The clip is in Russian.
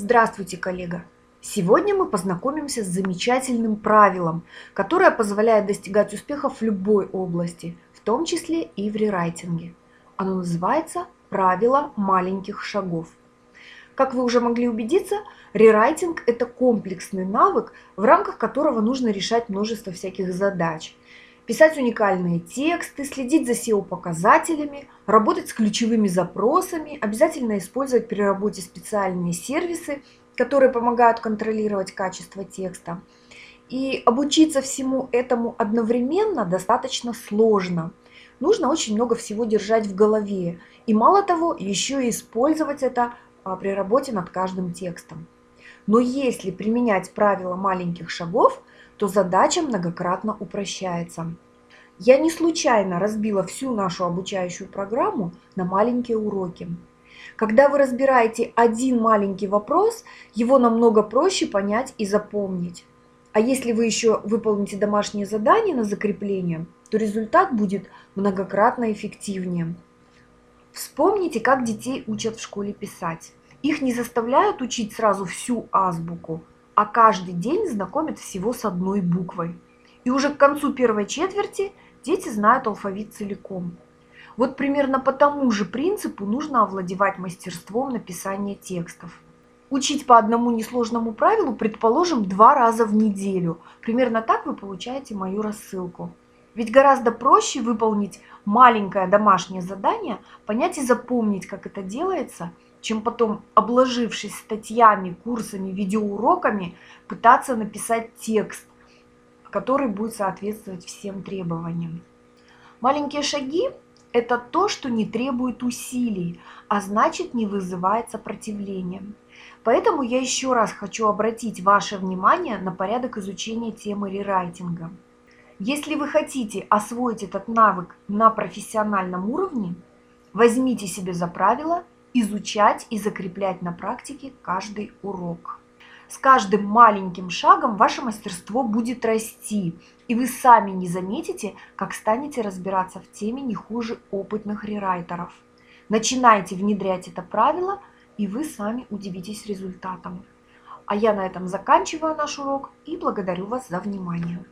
Здравствуйте, коллега! Сегодня мы познакомимся с замечательным правилом, которое позволяет достигать успехов в любой области, в том числе и в рерайтинге. Оно называется «Правило маленьких шагов». Как вы уже могли убедиться, рерайтинг – это комплексный навык, в рамках которого нужно решать множество всяких задач. Писать уникальные тексты, следить за SEO-показателями, работать с ключевыми запросами, обязательно использовать при работе специальные сервисы, которые помогают контролировать качество текста. И обучиться всему этому одновременно достаточно сложно. Нужно очень много всего держать в голове. И мало того, еще и использовать это а, при работе над каждым текстом. Но если применять правила маленьких шагов, то задача многократно упрощается. Я не случайно разбила всю нашу обучающую программу на маленькие уроки. Когда вы разбираете один маленький вопрос, его намного проще понять и запомнить. А если вы еще выполните домашнее задание на закрепление, то результат будет многократно эффективнее. Вспомните, как детей учат в школе писать. Их не заставляют учить сразу всю азбуку, а каждый день знакомят всего с одной буквой. И уже к концу первой четверти дети знают алфавит целиком. Вот примерно по тому же принципу нужно овладевать мастерством написания текстов. Учить по одному несложному правилу, предположим, два раза в неделю. Примерно так вы получаете мою рассылку. Ведь гораздо проще выполнить маленькое домашнее задание, понять и запомнить, как это делается – чем потом, обложившись статьями, курсами, видеоуроками, пытаться написать текст, который будет соответствовать всем требованиям. Маленькие шаги – это то, что не требует усилий, а значит не вызывает сопротивления. Поэтому я еще раз хочу обратить ваше внимание на порядок изучения темы рерайтинга. Если вы хотите освоить этот навык на профессиональном уровне, возьмите себе за правило – изучать и закреплять на практике каждый урок. С каждым маленьким шагом ваше мастерство будет расти, и вы сами не заметите, как станете разбираться в теме не хуже опытных рерайтеров. Начинайте внедрять это правило, и вы сами удивитесь результатам. А я на этом заканчиваю наш урок и благодарю вас за внимание.